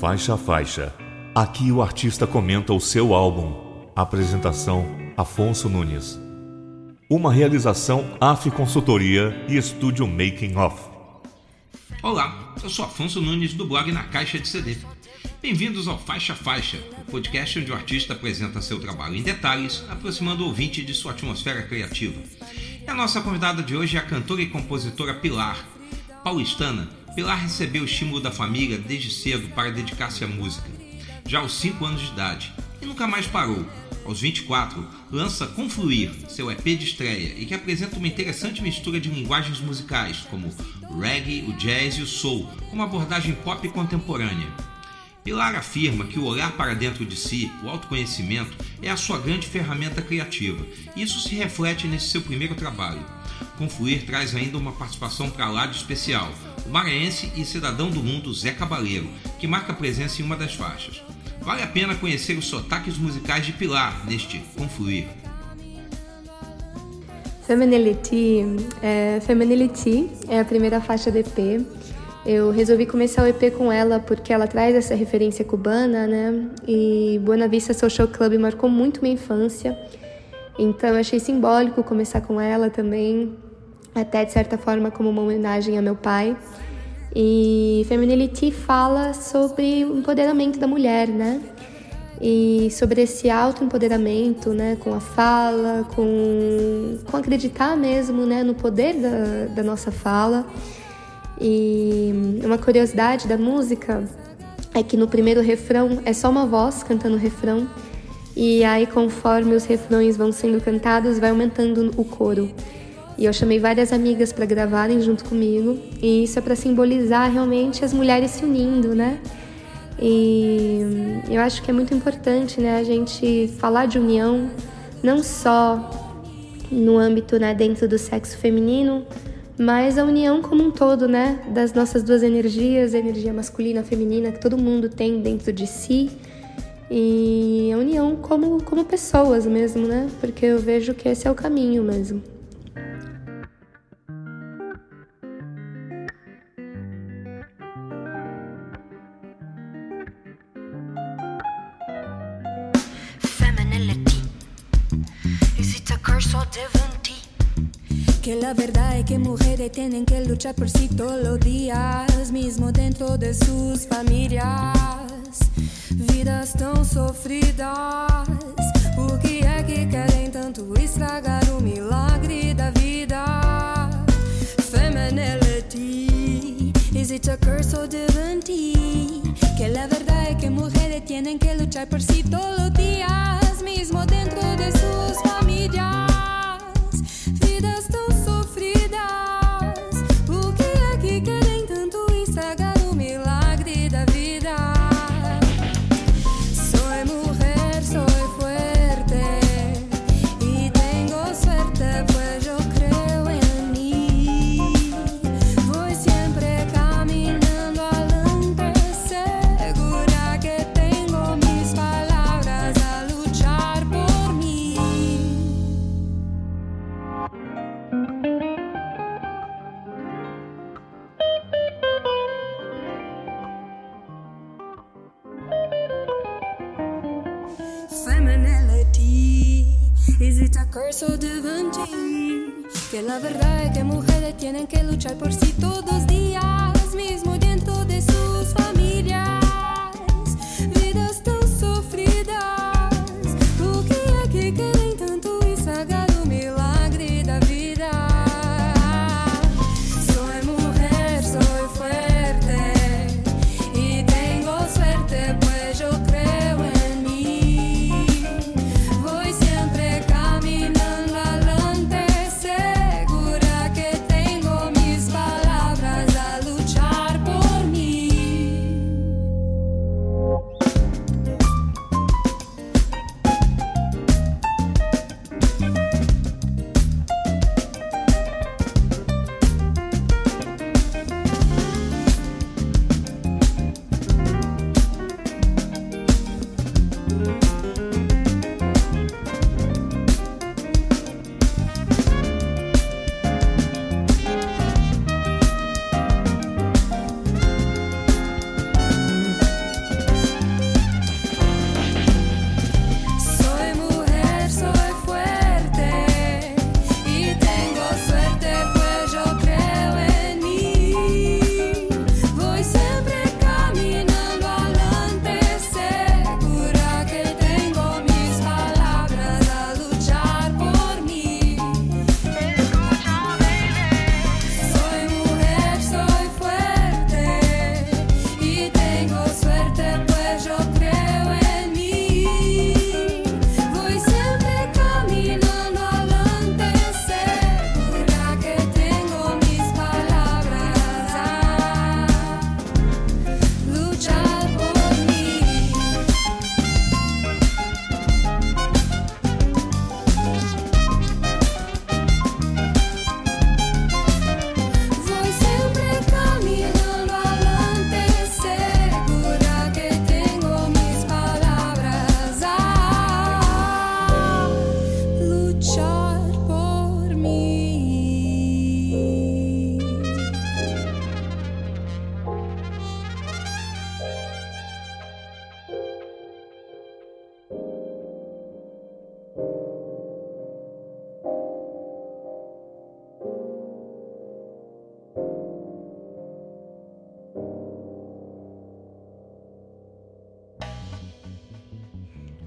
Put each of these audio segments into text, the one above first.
Faixa a faixa. Aqui o artista comenta o seu álbum. Apresentação: Afonso Nunes. Uma realização AF Consultoria e Estúdio Making Off. Olá, eu sou Afonso Nunes do blog Na Caixa de CD. Bem-vindos ao Faixa Faixa, o podcast onde o artista apresenta seu trabalho em detalhes, aproximando o ouvinte de sua atmosfera criativa. E a nossa convidada de hoje é a cantora e compositora Pilar. Paulistana, Pilar recebeu o estímulo da família desde cedo para dedicar-se à música, já aos 5 anos de idade, e nunca mais parou. Aos 24, lança Confluir, seu EP de estreia, e que apresenta uma interessante mistura de linguagens musicais, como o reggae, o jazz e o soul, com uma abordagem pop contemporânea. Pilar afirma que o olhar para dentro de si, o autoconhecimento, é a sua grande ferramenta criativa, e isso se reflete nesse seu primeiro trabalho. Confluir traz ainda uma participação para lá de especial, o maranhense e cidadão do mundo Zé Cabaleiro, que marca presença em uma das faixas. Vale a pena conhecer os sotaques musicais de Pilar neste Confluir. Feminility é, é a primeira faixa do EP. Eu resolvi começar o EP com ela porque ela traz essa referência cubana, né? E Buena Vista Social Club marcou muito minha infância. Então eu achei simbólico começar com ela também, até de certa forma como uma homenagem a meu pai. E Feminility fala sobre o empoderamento da mulher, né? E sobre esse autoempoderamento, né? Com a fala, com, com acreditar mesmo, né? No poder da, da nossa fala. E uma curiosidade da música é que no primeiro refrão é só uma voz cantando o refrão. E aí, conforme os refrões vão sendo cantados, vai aumentando o coro. E eu chamei várias amigas para gravarem junto comigo, e isso é para simbolizar realmente as mulheres se unindo, né? E eu acho que é muito importante, né, a gente falar de união, não só no âmbito, né, dentro do sexo feminino, mas a união como um todo, né, das nossas duas energias, a energia masculina, a feminina, que todo mundo tem dentro de si, e a união como, como pessoas mesmo, né, porque eu vejo que esse é o caminho mesmo. Que la verdad es que mujeres tienen que luchar por sí todos los días, mismo dentro de sus familias. Vidas tão sofridas, porque é que querem tanto estragar o milagre da vida? Is it a curse or divinity? Que la verdad es que mujeres tienen que luchar por sí todos los días, mismo dentro de sus familias. curse la verdad es que mujeres tienen que luchar por sí todos días,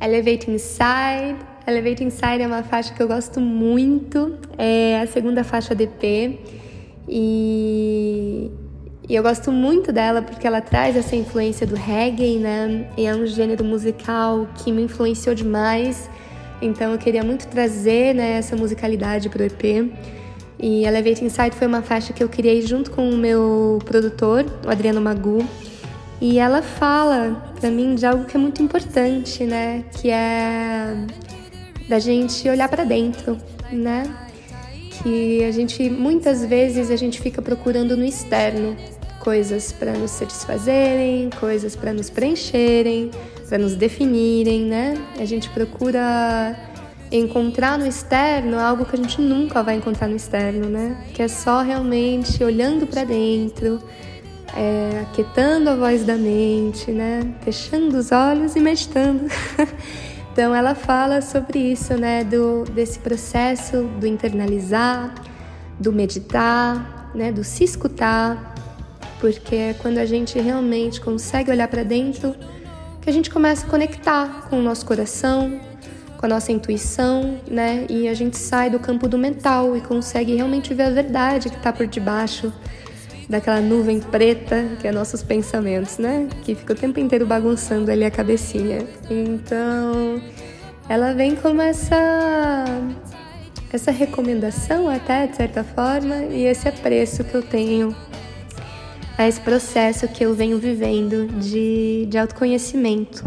Elevate Inside. Elevate Inside é uma faixa que eu gosto muito, é a segunda faixa DP e, e eu gosto muito dela porque ela traz essa influência do reggae, né? E é um gênero musical que me influenciou demais, então eu queria muito trazer né, essa musicalidade pro EP. E Elevate Inside foi uma faixa que eu criei junto com o meu produtor, o Adriano Magu. E ela fala para mim de algo que é muito importante, né? Que é da gente olhar para dentro, né? Que a gente muitas vezes a gente fica procurando no externo coisas para nos satisfazerem, coisas para nos preencherem, para nos definirem, né? A gente procura encontrar no externo algo que a gente nunca vai encontrar no externo, né? Que é só realmente olhando para dentro, é, aquietando a voz da mente, né? Fechando os olhos e meditando. então ela fala sobre isso, né? Do, desse processo do internalizar, do meditar, né? Do se escutar, porque é quando a gente realmente consegue olhar para dentro que a gente começa a conectar com o nosso coração, com a nossa intuição, né? E a gente sai do campo do mental e consegue realmente ver a verdade que está por debaixo daquela nuvem preta que é nossos pensamentos, né? Que fica o tempo inteiro bagunçando ali a cabecinha. Então, ela vem como essa essa recomendação até de certa forma e esse apreço que eu tenho a esse processo que eu venho vivendo de, de autoconhecimento.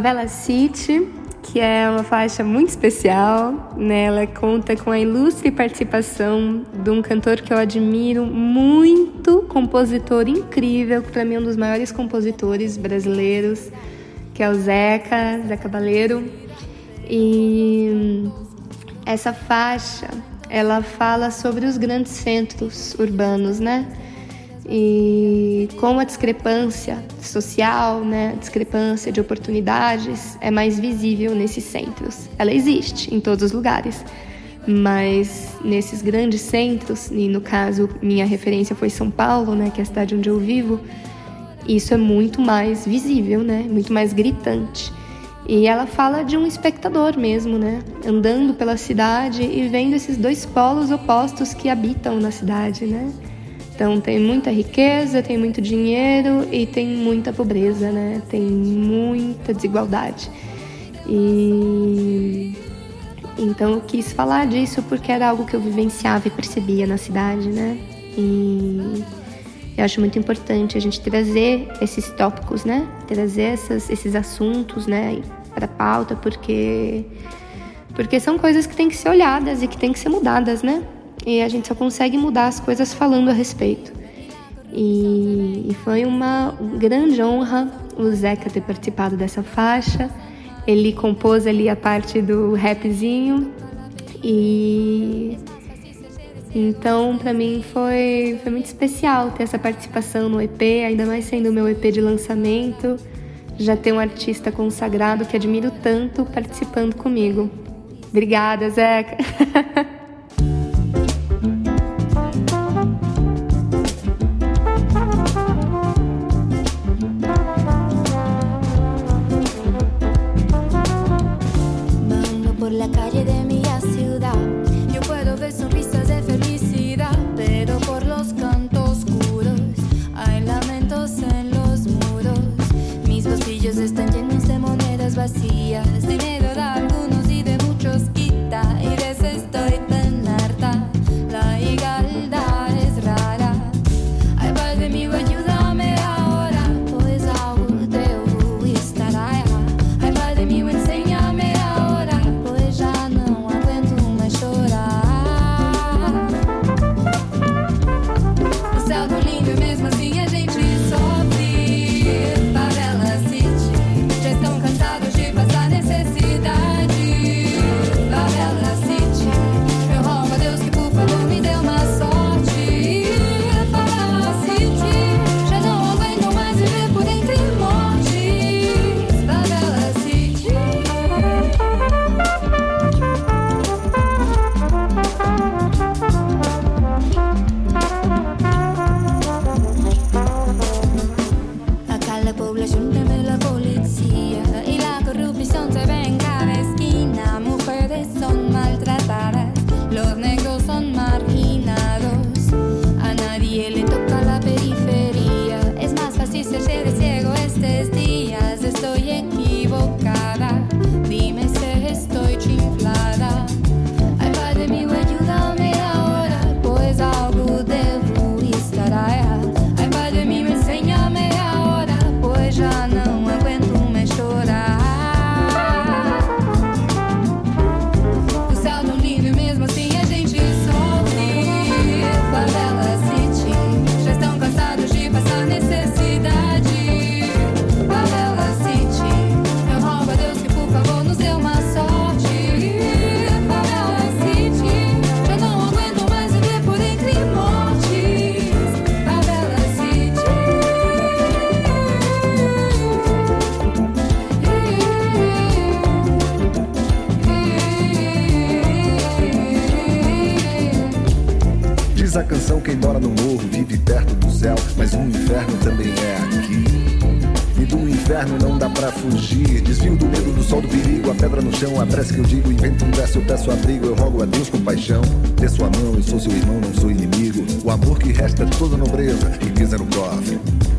Favela City, que é uma faixa muito especial. Né? Ela conta com a ilustre participação de um cantor que eu admiro muito, compositor incrível, para mim um dos maiores compositores brasileiros, que é o Zeca, Zeca Baleiro. E essa faixa, ela fala sobre os grandes centros urbanos, né? E com a discrepância social, né, discrepância de oportunidades é mais visível nesses centros. Ela existe em todos os lugares, mas nesses grandes centros, e no caso minha referência foi São Paulo, né, que é a cidade onde eu vivo, isso é muito mais visível, né, muito mais gritante. E ela fala de um espectador mesmo, né, andando pela cidade e vendo esses dois polos opostos que habitam na cidade, né? Então tem muita riqueza, tem muito dinheiro e tem muita pobreza, né? Tem muita desigualdade. E então eu quis falar disso porque era algo que eu vivenciava e percebia na cidade, né? E eu acho muito importante a gente trazer esses tópicos, né? Trazer essas, esses assuntos, né, para pauta, porque porque são coisas que têm que ser olhadas e que têm que ser mudadas, né? E a gente só consegue mudar as coisas falando a respeito. E, e foi uma grande honra o Zeca ter participado dessa faixa. Ele compôs ali a parte do rapzinho e então para mim foi, foi muito especial ter essa participação no EP, ainda mais sendo o meu EP de lançamento, já ter um artista consagrado que admiro tanto participando comigo. Obrigada, Zeca.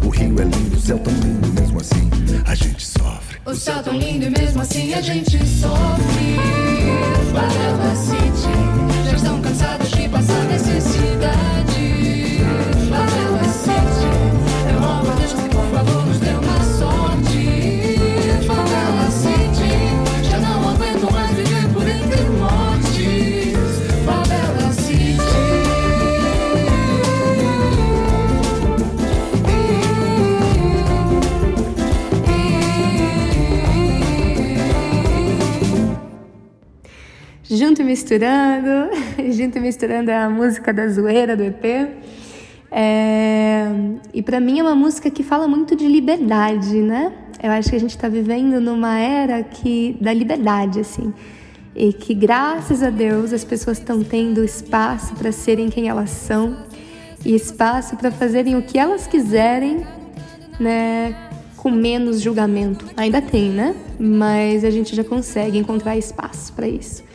O rio é lindo, o céu tão lindo, mesmo assim a gente sofre. O céu tão lindo e mesmo assim a gente sofre. Valeu, City, já estão cansados de passar necessidade. Junto e Misturando. Junto e Misturando é a música da zoeira do EP. É... E para mim é uma música que fala muito de liberdade, né? Eu acho que a gente está vivendo numa era que da liberdade, assim. E que graças a Deus as pessoas estão tendo espaço para serem quem elas são e espaço para fazerem o que elas quiserem, né? Com menos julgamento. Ainda tem, né? Mas a gente já consegue encontrar espaço para isso.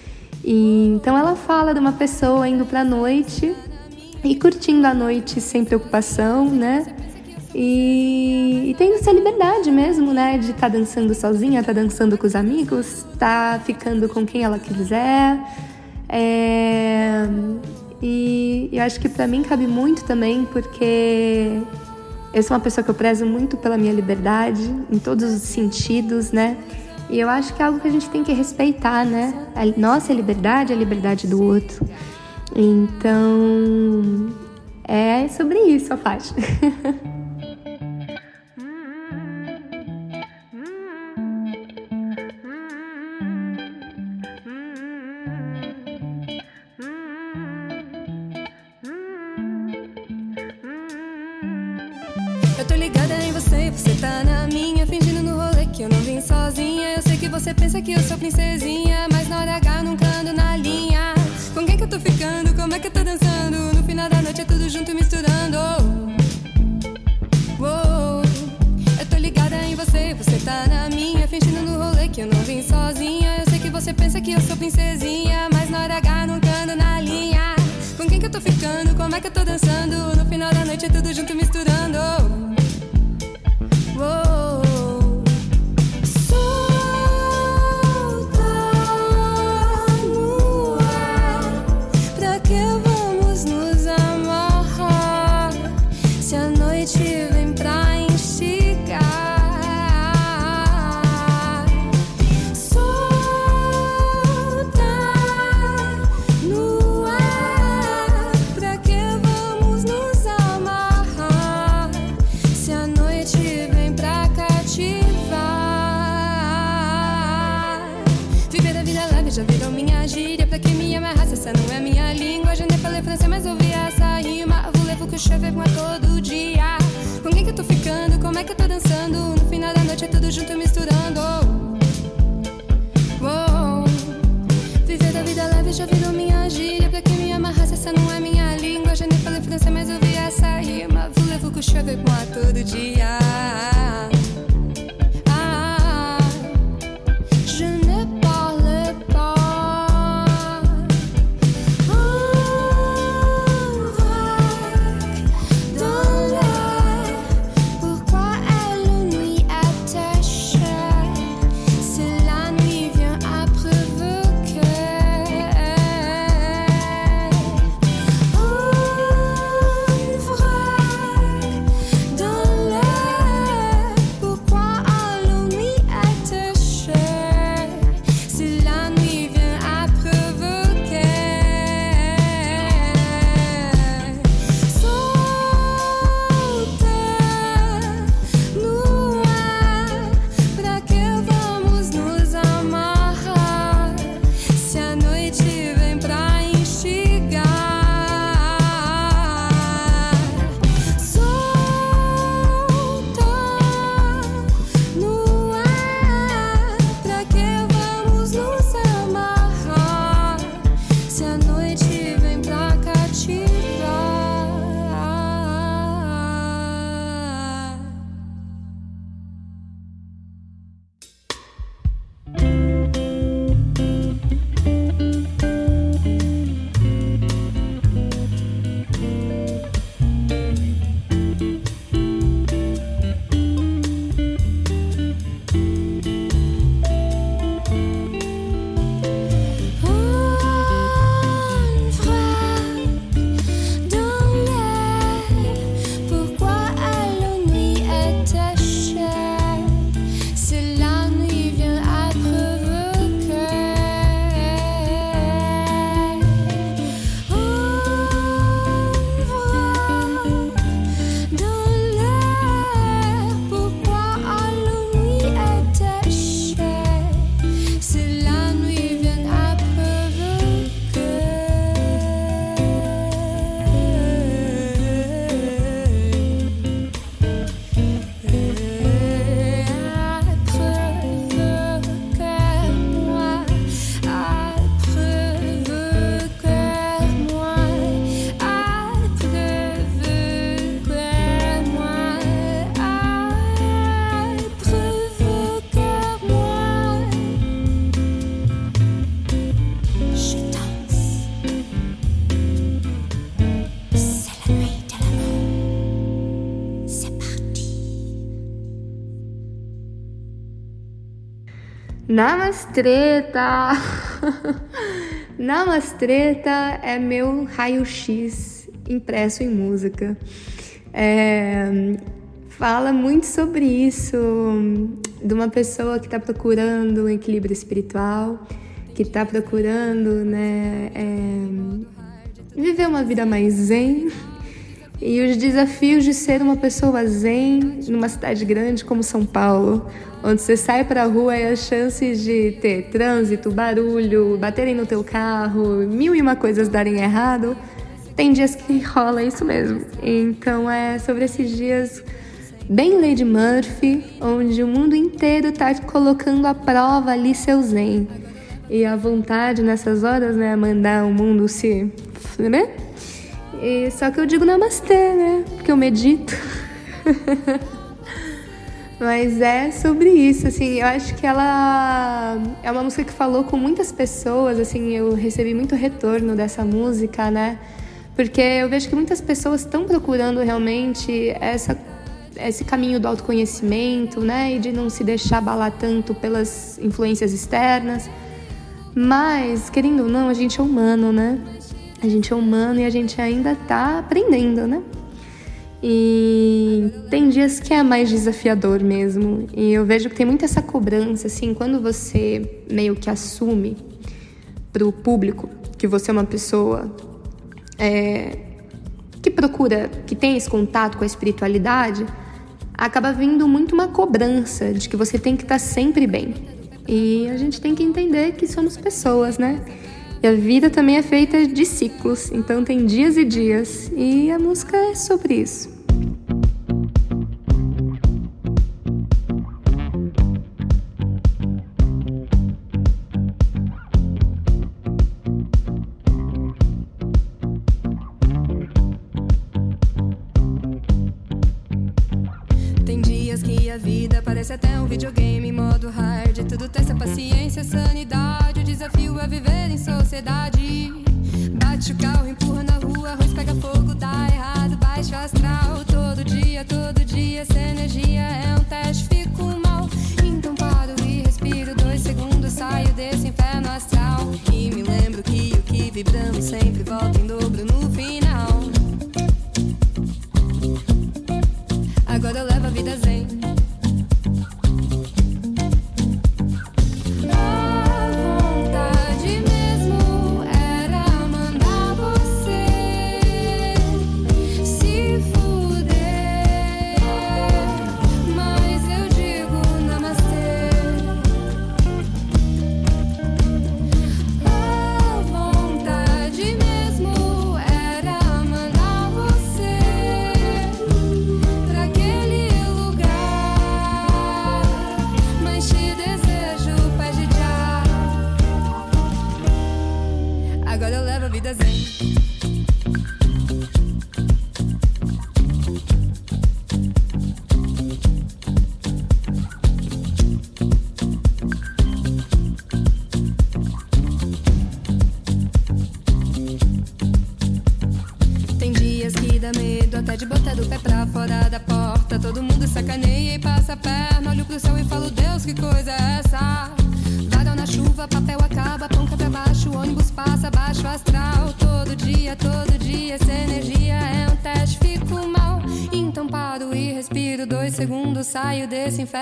E, então ela fala de uma pessoa indo para a noite e curtindo a noite sem preocupação, né? E, e tendo essa liberdade mesmo, né? De estar tá dançando sozinha, estar tá dançando com os amigos, tá ficando com quem ela quiser. É, e eu acho que para mim cabe muito também, porque eu sou uma pessoa que eu prezo muito pela minha liberdade, em todos os sentidos, né? E eu acho que é algo que a gente tem que respeitar, né? A nossa liberdade é a liberdade do outro. Então, é sobre isso a faixa. você pensa que eu sou princesinha, mas na hora H nunca ando na linha. Com quem que eu tô ficando? Como é que eu tô dançando? No final da noite é tudo junto misturando. Uou. Eu tô ligada em você, você tá na minha, fingindo no rolê que eu não vim sozinha. Eu sei que você pensa que eu sou princesinha, mas na hora H nunca ando na linha. Com quem que eu tô ficando? Como é que eu tô dançando? No final da noite é tudo junto misturando. Je avec moi todo dia? Namastreta! Namastreta é meu raio-x impresso em música. É, fala muito sobre isso, de uma pessoa que está procurando um equilíbrio espiritual, que está procurando né, é, viver uma vida mais zen. E os desafios de ser uma pessoa zen numa cidade grande como São Paulo, onde você sai para a rua e as chances de ter trânsito, barulho, baterem no teu carro, mil e uma coisas darem errado, tem dias que rola isso mesmo. Então é sobre esses dias bem Lady Murphy, onde o mundo inteiro está colocando à prova ali seu zen. E a vontade nessas horas, né, mandar o mundo se, né? E, só que eu digo namastê, né? Porque eu medito. Mas é sobre isso, assim, eu acho que ela é uma música que falou com muitas pessoas, assim, eu recebi muito retorno dessa música, né? Porque eu vejo que muitas pessoas estão procurando realmente essa, esse caminho do autoconhecimento, né? E de não se deixar abalar tanto pelas influências externas. Mas, querendo ou não, a gente é humano, né? A gente é humano e a gente ainda está aprendendo, né? E tem dias que é mais desafiador mesmo. E eu vejo que tem muito essa cobrança, assim, quando você meio que assume para o público que você é uma pessoa é, que procura, que tem esse contato com a espiritualidade, acaba vindo muito uma cobrança de que você tem que estar tá sempre bem. E a gente tem que entender que somos pessoas, né? E a vida também é feita de ciclos, então tem dias e dias, e a música é sobre isso.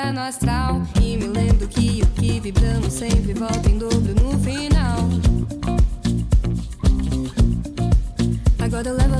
Inferno astral. E me lembro que o que vibramos sempre volta em dobro no final. Agora eu levo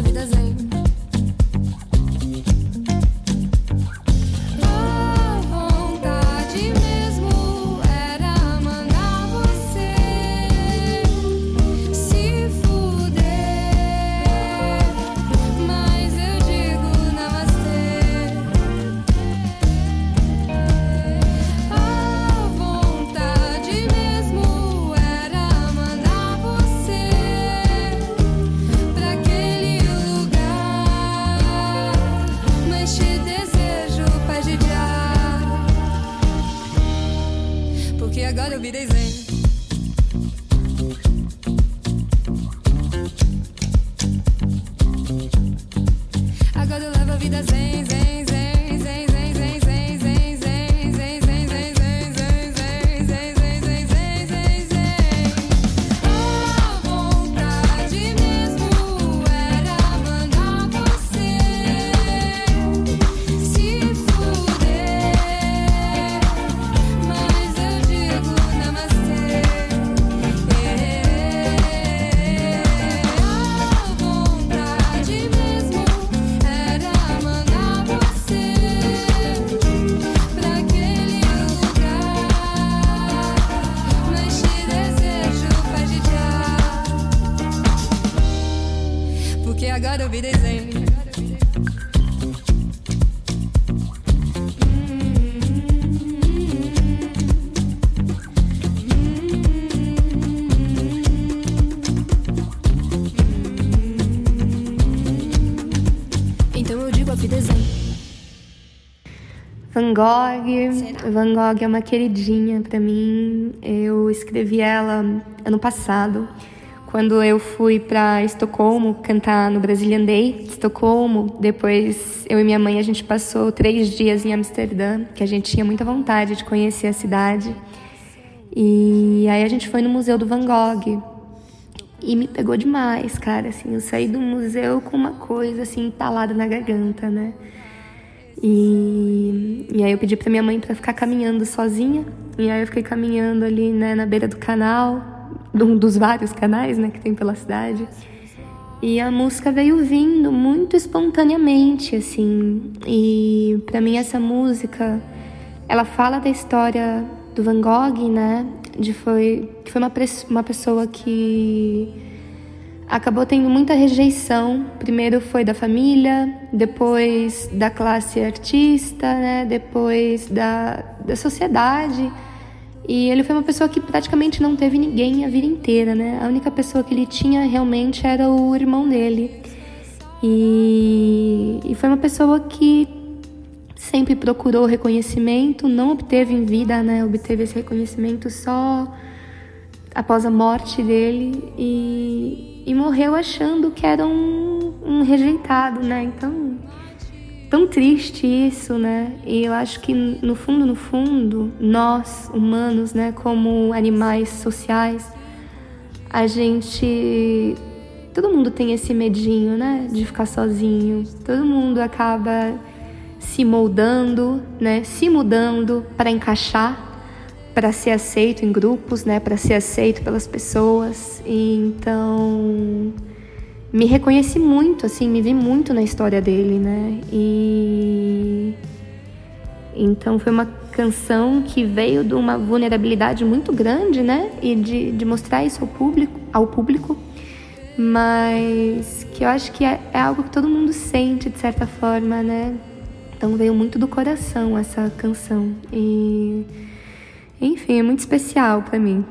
Van Gogh. Van Gogh é uma queridinha para mim. Eu escrevi ela ano passado, quando eu fui para Estocolmo cantar no Brazilian Day. Estocolmo. Depois eu e minha mãe a gente passou três dias em Amsterdã, que a gente tinha muita vontade de conhecer a cidade. E aí a gente foi no Museu do Van Gogh. E me pegou demais, cara, assim, eu saí do museu com uma coisa assim entalada na garganta, né? E, e aí eu pedi para minha mãe para ficar caminhando sozinha. E aí eu fiquei caminhando ali, né, na beira do canal, um dos vários canais, né, que tem pela cidade. E a música veio vindo muito espontaneamente, assim. E para mim essa música, ela fala da história do Van Gogh, né? De foi que foi uma, uma pessoa que acabou tendo muita rejeição. Primeiro foi da família, depois da classe artista, né? depois da, da sociedade. E ele foi uma pessoa que praticamente não teve ninguém a vida inteira, né? A única pessoa que ele tinha realmente era o irmão dele. E, e foi uma pessoa que sempre procurou reconhecimento, não obteve em vida, né? Obteve esse reconhecimento só após a morte dele e, e morreu achando que era um, um rejeitado, né? Então, tão triste isso, né? E eu acho que no fundo, no fundo, nós, humanos, né, como animais sociais, a gente todo mundo tem esse medinho, né, de ficar sozinho. Todo mundo acaba se moldando, né, se mudando para encaixar para ser aceito em grupos, né, para ser aceito pelas pessoas. E então me reconheci muito, assim, me vi muito na história dele, né? E então foi uma canção que veio de uma vulnerabilidade muito grande, né? E de, de mostrar isso ao público, ao público, mas que eu acho que é, é algo que todo mundo sente de certa forma, né? Então veio muito do coração essa canção e enfim, é muito especial para mim.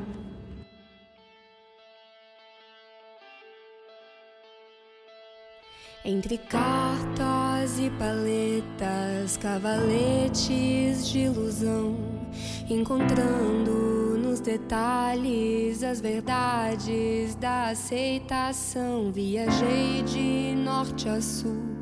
Entre cartas e paletas, cavaletes de ilusão, encontrando nos detalhes as verdades da aceitação. Viajei de norte a sul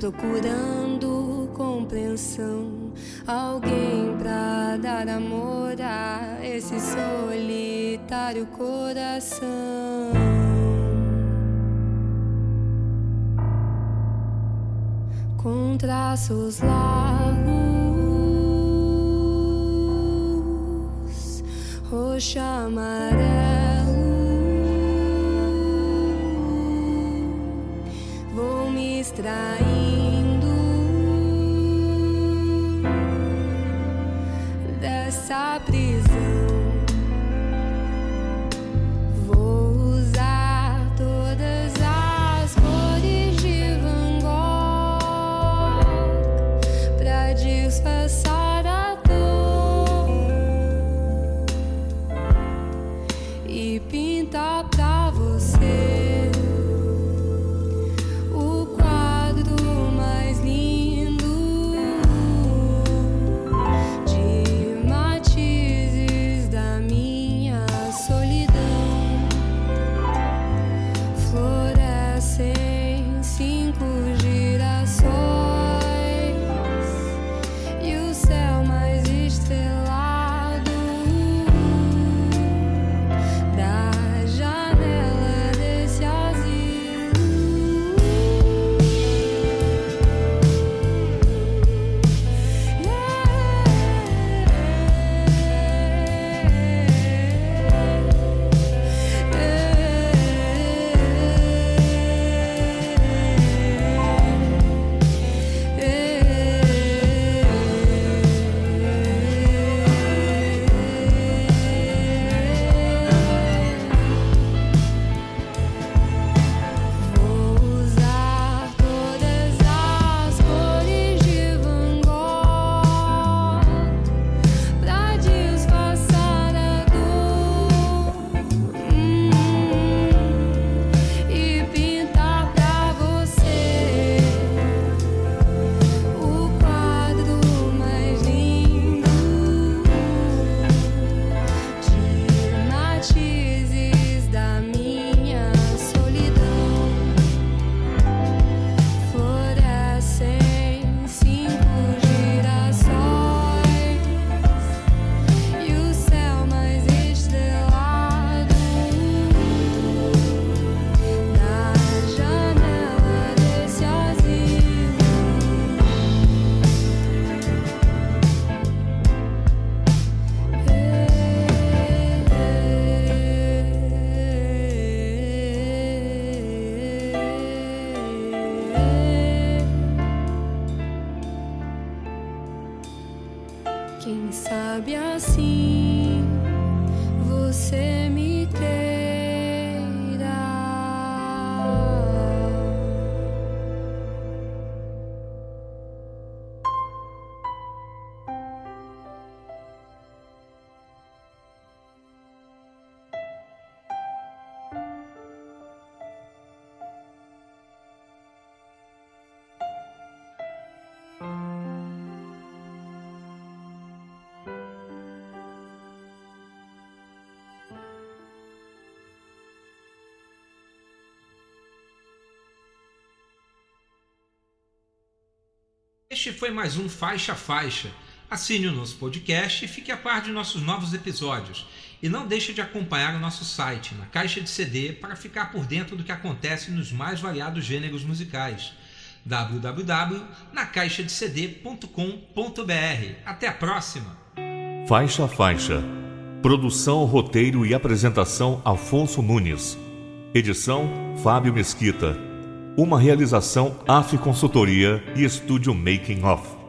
procurando compreensão, alguém pra dar amor a esse solitário coração. Com traços largos, roxo amarelo. Vou me extrair. essa prisão. Este foi mais um Faixa Faixa. Assine o nosso podcast e fique a par de nossos novos episódios. E não deixe de acompanhar o nosso site, na caixa de CD, para ficar por dentro do que acontece nos mais variados gêneros musicais. www.nacaixadecd.com.br. Até a próxima! Faixa Faixa. Produção, roteiro e apresentação Afonso Nunes. Edição Fábio Mesquita. Uma realização AF Consultoria e Estúdio Making Off.